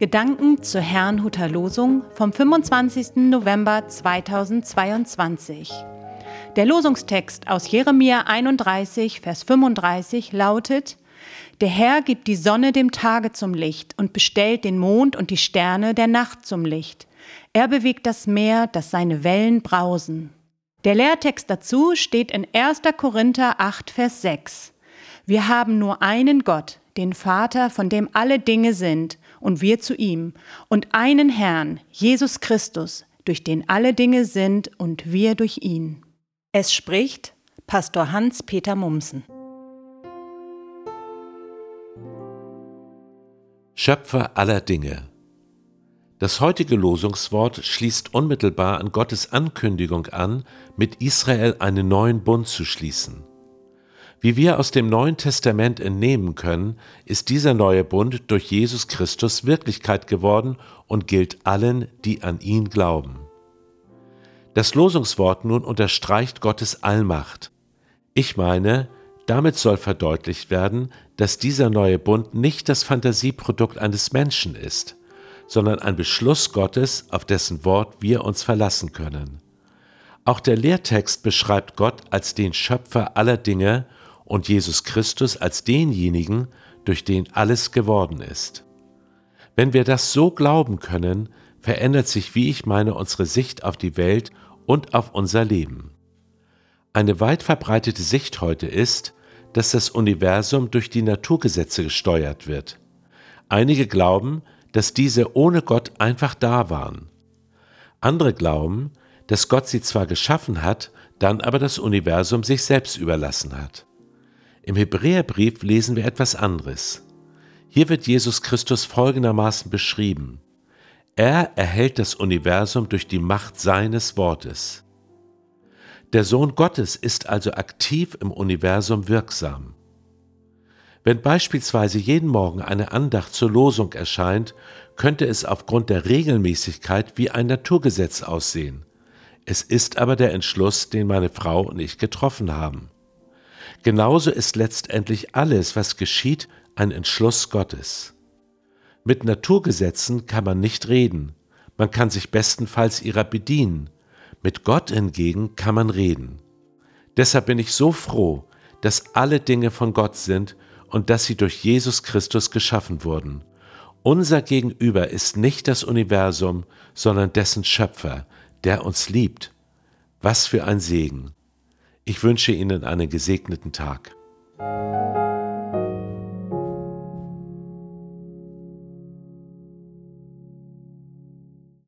Gedanken zur Herrnhuter Losung vom 25. November 2022. Der Losungstext aus Jeremia 31, Vers 35 lautet: Der Herr gibt die Sonne dem Tage zum Licht und bestellt den Mond und die Sterne der Nacht zum Licht. Er bewegt das Meer, dass seine Wellen brausen. Der Lehrtext dazu steht in 1. Korinther 8, Vers 6. Wir haben nur einen Gott, den Vater, von dem alle Dinge sind, und wir zu ihm, und einen Herrn, Jesus Christus, durch den alle Dinge sind und wir durch ihn. Es spricht Pastor Hans-Peter Mumsen. Schöpfer aller Dinge. Das heutige Losungswort schließt unmittelbar an Gottes Ankündigung an, mit Israel einen neuen Bund zu schließen. Wie wir aus dem Neuen Testament entnehmen können, ist dieser neue Bund durch Jesus Christus Wirklichkeit geworden und gilt allen, die an ihn glauben. Das Losungswort nun unterstreicht Gottes Allmacht. Ich meine, damit soll verdeutlicht werden, dass dieser neue Bund nicht das Fantasieprodukt eines Menschen ist, sondern ein Beschluss Gottes, auf dessen Wort wir uns verlassen können. Auch der Lehrtext beschreibt Gott als den Schöpfer aller Dinge und Jesus Christus als denjenigen, durch den alles geworden ist. Wenn wir das so glauben können, verändert sich, wie ich meine, unsere Sicht auf die Welt und auf unser Leben. Eine weit verbreitete Sicht heute ist, dass das Universum durch die Naturgesetze gesteuert wird. Einige glauben, dass diese ohne Gott einfach da waren. Andere glauben, dass Gott sie zwar geschaffen hat, dann aber das Universum sich selbst überlassen hat. Im Hebräerbrief lesen wir etwas anderes. Hier wird Jesus Christus folgendermaßen beschrieben. Er erhält das Universum durch die Macht seines Wortes. Der Sohn Gottes ist also aktiv im Universum wirksam. Wenn beispielsweise jeden Morgen eine Andacht zur Losung erscheint, könnte es aufgrund der Regelmäßigkeit wie ein Naturgesetz aussehen. Es ist aber der Entschluss, den meine Frau und ich getroffen haben. Genauso ist letztendlich alles, was geschieht, ein Entschluss Gottes. Mit Naturgesetzen kann man nicht reden, man kann sich bestenfalls ihrer bedienen, mit Gott hingegen kann man reden. Deshalb bin ich so froh, dass alle Dinge von Gott sind und dass sie durch Jesus Christus geschaffen wurden. Unser Gegenüber ist nicht das Universum, sondern dessen Schöpfer, der uns liebt. Was für ein Segen. Ich wünsche Ihnen einen gesegneten Tag.